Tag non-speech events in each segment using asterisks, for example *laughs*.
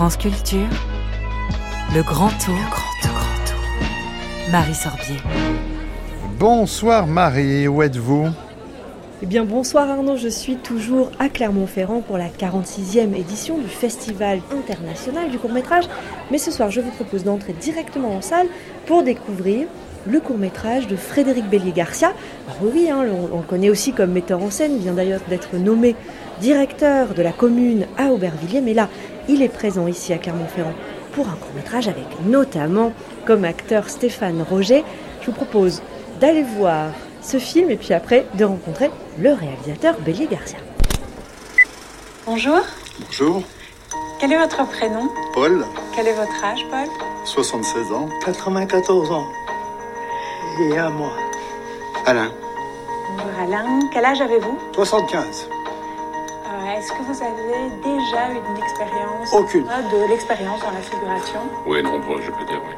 France Culture, le grand tour, grand tour, grand tour. Marie Sorbier. Bonsoir Marie, où êtes-vous? Eh bien bonsoir Arnaud, je suis toujours à Clermont-Ferrand pour la 46e édition du Festival international du court-métrage. Mais ce soir, je vous propose d'entrer directement en salle pour découvrir le court-métrage de Frédéric Bélier-Garcia. Alors oui, hein, on, on le connaît aussi comme metteur en scène, vient d'ailleurs d'être nommé directeur de la commune à Aubervilliers, mais là, il est présent ici à Clermont-Ferrand pour un court-métrage avec notamment comme acteur Stéphane Roger. Je vous propose d'aller voir ce film et puis après de rencontrer le réalisateur Bélier-Garcia. Bonjour, Bonjour, quel est votre prénom? Paul, Quel est votre âge, Paul? 76 ans. 94 ans. Et à moi. Alain, Bonjour Alain, quel âge avez-vous? 75. Est-ce que vous avez déjà eu une expérience Aucune. Ah, De l'expérience dans la figuration Oui, nombreux, je peux dire oui.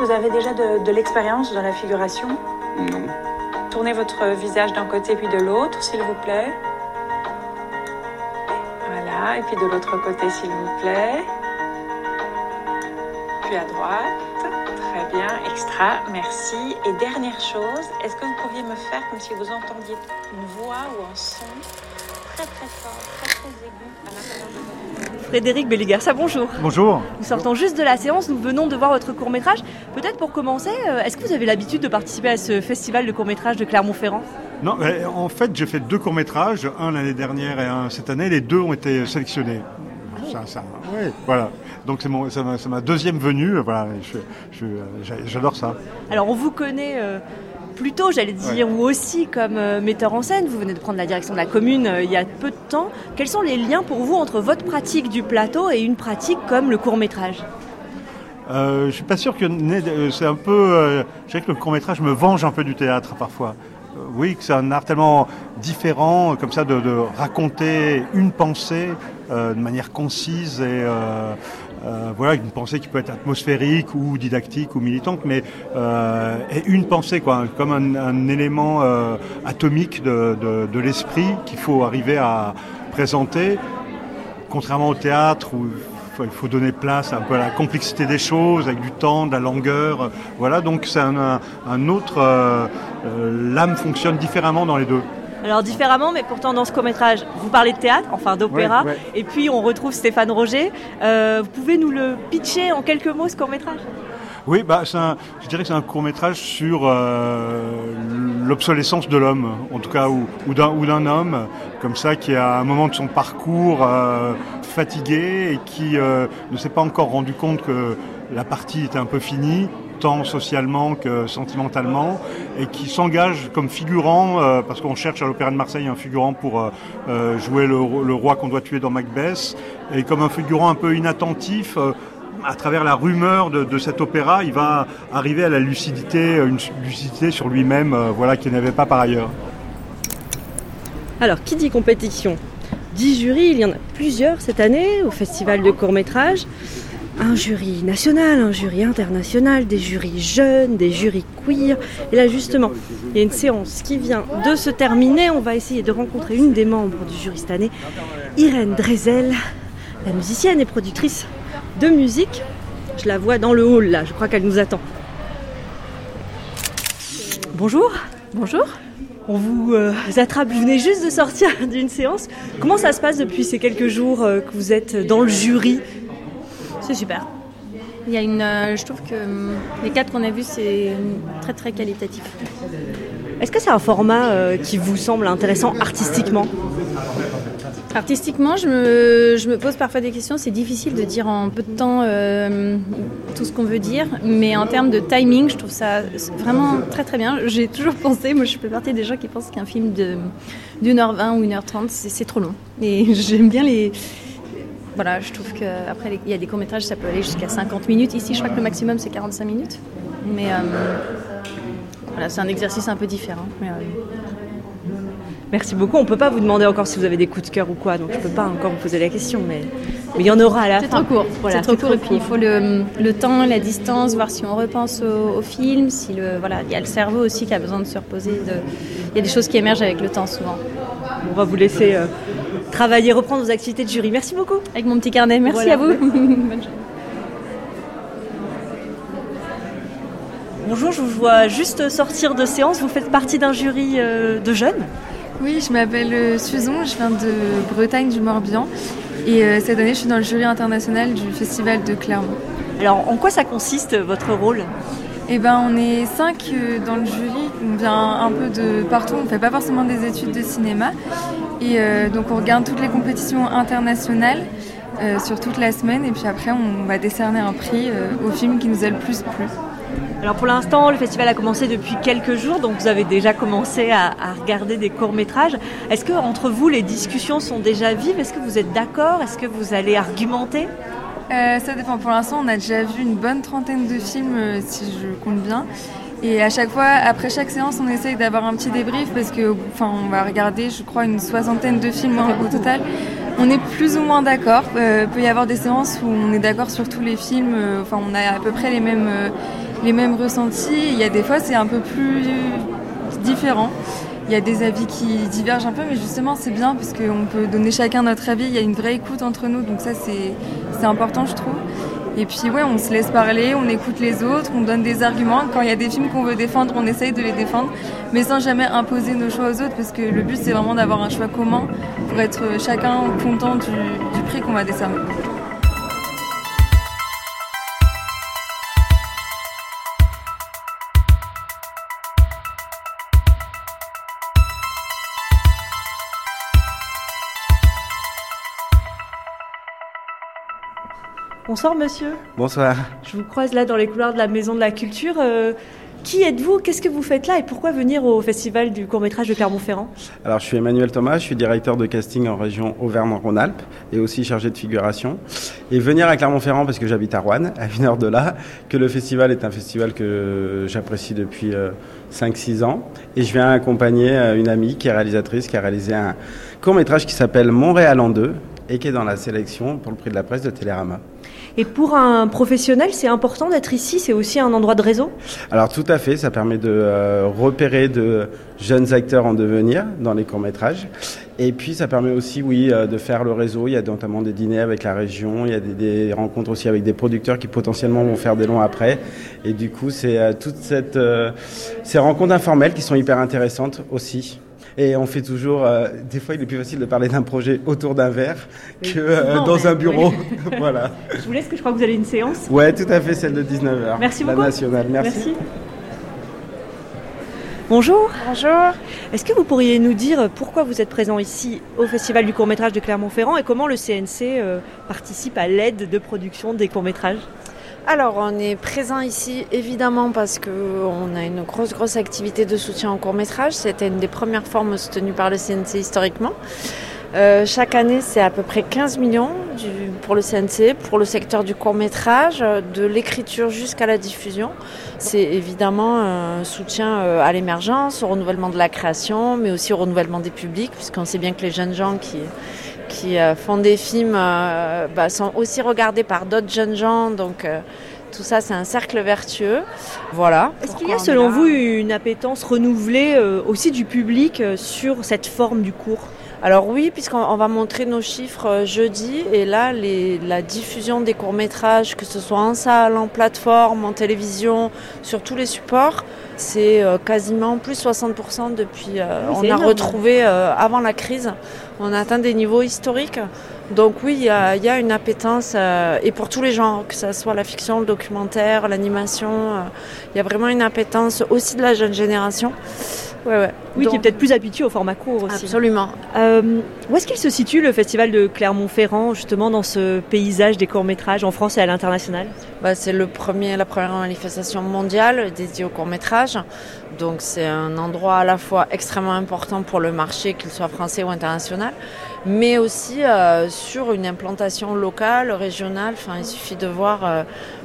Vous avez déjà de, de l'expérience dans la figuration Non. Tournez votre visage d'un côté puis de l'autre, s'il vous plaît. Voilà, et puis de l'autre côté, s'il vous plaît. Puis à droite. Très bien, extra, merci. Et dernière chose, est-ce que vous pourriez me faire comme si vous entendiez une voix ou un son très très fort, très très aigu à l'intérieur de votre Frédéric Bélier-Garcia, bonjour. Bonjour. Nous sortons juste de la séance, nous venons de voir votre court-métrage. Peut-être pour commencer, euh, est-ce que vous avez l'habitude de participer à ce festival de court-métrage de Clermont-Ferrand? Non, en fait, j'ai fait deux courts-métrages, un l'année dernière et un cette année. Les deux ont été sélectionnés. Ça, ça, ouais, voilà. Donc c'est ma, ma deuxième venue. Voilà, euh, j'a- j'adore ça. Alors on vous connaît euh, plutôt, j'allais dire, ou aussi comme euh, metteur en scène. Vous venez de prendre la direction de la commune euh, il y a peu de temps. Quels sont les liens pour vous entre votre pratique du plateau et une pratique comme le court-métrage? Euh, je suis pas sûr que euh, c'est un peu. Euh, je dirais que le court-métrage me venge un peu du théâtre parfois. Euh, oui, que c'est un art tellement différent, comme ça, de, de raconter une pensée de manière concise et euh, voilà, une pensée qui peut être atmosphérique ou didactique ou militante, mais euh, une pensée, quoi, comme un, élément euh, atomique de, l'esprit qu'il faut arriver à présenter contrairement au théâtre où il faut- donner place un peu à la complexité des choses, avec du temps, de la longueur. Voilà, donc c'est un, autre. L'âme fonctionne différemment dans les deux. Alors différemment, mais pourtant dans ce court-métrage, vous parlez de théâtre, enfin d'opéra, Ouais, ouais. et puis on retrouve Stéphane Roger. Euh, vous pouvez nous le pitcher en quelques mots ce court-métrage? Oui, bah, un- je dirais que c'est un court métrage sur euh, l'obsolescence de l'homme, en tout cas, ou, d'un ou d'un homme, comme ça, qui à un moment de son parcours euh, fatigué et qui euh, ne s'est pas encore rendu compte que la partie était un peu finie tant socialement que sentimentalement, et qui s'engage comme figurant, euh, parce qu'on cherche à l'Opéra de Marseille un figurant pour euh, euh, jouer le, roi qu'on doit tuer dans Macbeth, et comme un figurant un peu inattentif, à travers la rumeur de, de cet opéra, il va arriver à la lucidité, une lucidité sur lui-même, voilà, qu'il n'avait pas par ailleurs. Alors, qui dit compétition dit jury, il y en a plusieurs cette année au festival de court-métrage. Un jury national, un jury international, des jurys jeunes, des jurys queer. Et là, justement, il y a une séance qui vient de se terminer. On va essayer de rencontrer une des membres du jury cette année, Irène Drezel, la musicienne et productrice de musique. Je la vois dans le hall là, je crois qu'elle nous attend. Bonjour. Bonjour. On vous euh, attrape, vous venez juste de sortir *laughs* d'une séance. Comment ça se passe depuis ces quelques jours euh, que vous êtes dans le jury C'est super. Il y a une, euh, je trouve que hum, les quatre qu'on a vus, c'est très très qualitatif. Est-ce que c'est un format euh, qui vous semble intéressant artistiquement? Artistiquement, je me, je me pose parfois des questions. C'est difficile de dire en peu de temps euh, tout ce qu'on veut dire, mais en termes de timing, je trouve ça vraiment très très bien. J'ai toujours pensé, moi je fais partie des gens qui pensent qu'un film de d'une heure vingt ou une heure trente, c'est c'est trop long. Et *laughs* j'aime bien les voilà, je trouve qu'après, il y a des courts-métrages, ça peut aller jusqu'à 50 minutes. Ici, je crois que le maximum, c'est 45 minutes. Mais euh, voilà, c'est un exercice un peu différent. Mais, euh, Merci beaucoup. On ne peut pas vous demander encore si vous avez des coups de cœur ou quoi, donc je ne peux pas encore vous poser la question, mais mais il y en aura à la c'est fin. trop court. Voilà, c'est trop court. Et puis, il faut le, le temps, la distance, voir si on repense au, au film. Si le, voilà, il y a le cerveau aussi qui a besoin de se reposer. De... Il y a des choses qui émergent avec le temps, souvent. On va vous laisser euh, travailler, reprendre vos activités de jury. Merci beaucoup. Avec mon petit carnet, merci Voilà. à vous. *laughs* Bonne journée. Bonjour, je vous vois juste sortir de séance. Vous faites partie d'un jury euh, de jeunes? Oui, je m'appelle euh, Suzon, je viens de Bretagne du Morbihan et euh, cette année je suis dans le jury international du festival de Clermont. Alors, en quoi ça consiste votre rôle? Eh ben, on est cinq euh, dans le jury, on vient un peu de partout, on fait pas forcément des études de cinéma. Et euh, donc on regarde toutes les compétitions internationales euh, sur toute la semaine. Et puis après on va décerner un prix au film qui nous a le plus plu. Alors pour l'instant, le festival a commencé depuis quelques jours, donc vous avez déjà commencé à, à regarder des courts-métrages. Est-ce que entre vous, les discussions sont déjà vives? Est-ce que vous êtes d'accord? Est-ce que vous allez argumenter? Euh, ça dépend. Pour l'instant, on a déjà vu une bonne trentaine de films, euh, si je compte bien. Et à chaque fois, après chaque séance, on essaye d'avoir un petit débrief parce que, enfin, on va regarder, je crois, une soixantaine de films au total. On est plus ou moins d'accord. Euh, peut y avoir des séances où on est d'accord sur tous les films. Enfin, on a à peu près les mêmes, les mêmes ressentis. Il y a des fois, c'est un peu plus différent. Il y a des avis qui divergent un peu, mais justement, c'est bien parce qu'on peut donner chacun notre avis. Il y a une vraie écoute entre nous, donc ça, c'est c'est important, je trouve. Et puis, ouais, on se laisse parler, on écoute les autres, on donne des arguments. Quand il y a des films qu'on veut défendre, on essaye de les défendre, mais sans jamais imposer nos choix aux autres, parce que le but, c'est vraiment d'avoir un choix commun pour être chacun content du, du prix qu'on va décerner. Bonsoir monsieur. Bonsoir. Je vous croise là dans les couloirs de la Maison de la Culture. Euh, qui êtes-vous? Qu'est-ce que vous faites là? Et pourquoi venir au festival du court-métrage de Clermont-Ferrand? Alors, je suis Emmanuel Thomas, je suis directeur de casting en région Auvergne-Rhône-Alpes et aussi chargé de figuration. Et venir à Clermont-Ferrand parce que j'habite à Rouen, à une heure de là, que le festival est un festival que j'apprécie depuis euh, 5-6 ans. Et je viens accompagner euh, une amie qui est réalisatrice, qui a réalisé un court-métrage qui s'appelle Montréal en deux et qui est dans la sélection pour le prix de la presse de Télérama. Et pour un professionnel, c'est important d'être ici C'est aussi un endroit de réseau? Alors tout à fait, ça permet de euh, repérer de jeunes acteurs en devenir dans les courts-métrages. Et puis ça permet aussi, oui, euh, de faire le réseau. Il y a notamment des dîners avec la région, il y a des, rencontres aussi avec des producteurs qui potentiellement vont faire des longs après. Et du coup, c'est euh, toutes euh, ces rencontres informelles qui sont hyper intéressantes aussi. Et on fait toujours. euh, des fois, il est plus facile de parler d'un projet autour d'un verre que euh, Non, dans mais un bureau. oui. *laughs* voilà. Je vous laisse, que je crois que vous avez une séance. Ouais, tout à fait, celle de 19h. Merci la beaucoup. nationale. Merci. Bonjour. Bonjour. Est-ce que vous pourriez nous dire pourquoi vous êtes présent ici au Festival du court-métrage de Clermont-Ferrand et comment le CNC euh, participe à l'aide de production des courts-métrages? Alors, on est présent ici évidemment parce qu'on a une grosse, grosse activité de soutien au court métrage. C'était une des premières formes soutenues par le CNC historiquement. Euh, chaque année, c'est à peu près 15 millions pour le CNC, pour le secteur du court métrage, de l'écriture jusqu'à la diffusion. C'est évidemment un soutien euh, à l'émergence, au renouvellement de la création, mais aussi au renouvellement des publics, puisqu'on sait bien que les jeunes gens qui, qui euh, font des films euh, bah, sont aussi regardés par d'autres jeunes gens. Donc euh, tout ça, c'est un cercle vertueux. Voilà. Est-ce qu'il y a selon vous une appétence renouvelée euh, aussi du public euh, sur cette forme du cours? Alors oui, puisqu'on on va montrer nos chiffres jeudi, et là, les- la diffusion des courts-métrages, que ce soit en salle, en plateforme, en télévision, sur tous les supports, c'est euh, quasiment plus 60% depuis... euh, Oui, on a énorme. retrouvé euh, avant la crise, on a atteint des niveaux historiques. Donc oui, il y a, il y a une appétence, euh, et pour tous les genres, que ce soit la fiction, le documentaire, l'animation, euh, il y a vraiment une appétence aussi de la jeune génération. Ouais, ouais. Oui, qui est Donc- peut-être plus habitué au format court aussi. Absolument. Euh, où est-ce qu'il se situe le festival de Clermont-Ferrand, justement dans ce paysage des courts-métrages en France et à l'international? Bah, c'est le premier, la première manifestation mondiale dédiée au court métrage. Donc c'est un endroit à la fois extrêmement important pour le marché, qu'il soit français ou international, mais aussi euh, sur une implantation locale, régionale. Enfin, il suffit de voir euh,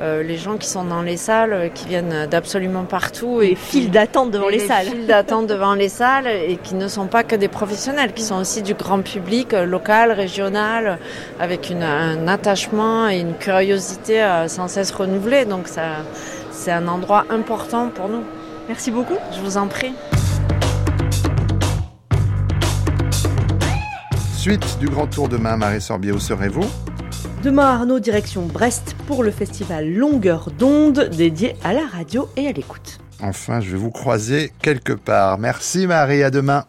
euh, les gens qui sont dans les salles, qui viennent d'absolument partout. Les et files d'attente devant les salles. files d'attente devant les salles et qui ne sont pas que des professionnels, qui sont aussi du grand public euh, local, régional, avec une- un attachement et une curiosité euh, sans cesse renouvelée. Donc ça, c'est un endroit important pour nous. Merci beaucoup. Je vous en prie. Suite du Grand Tour demain, Marie Sorbier, où serez-vous Demain, Arnaud, direction Brest pour le festival Longueur d'onde dédié à la radio et à l'écoute. Enfin, je vais vous croiser quelque part. Merci Marie, à demain.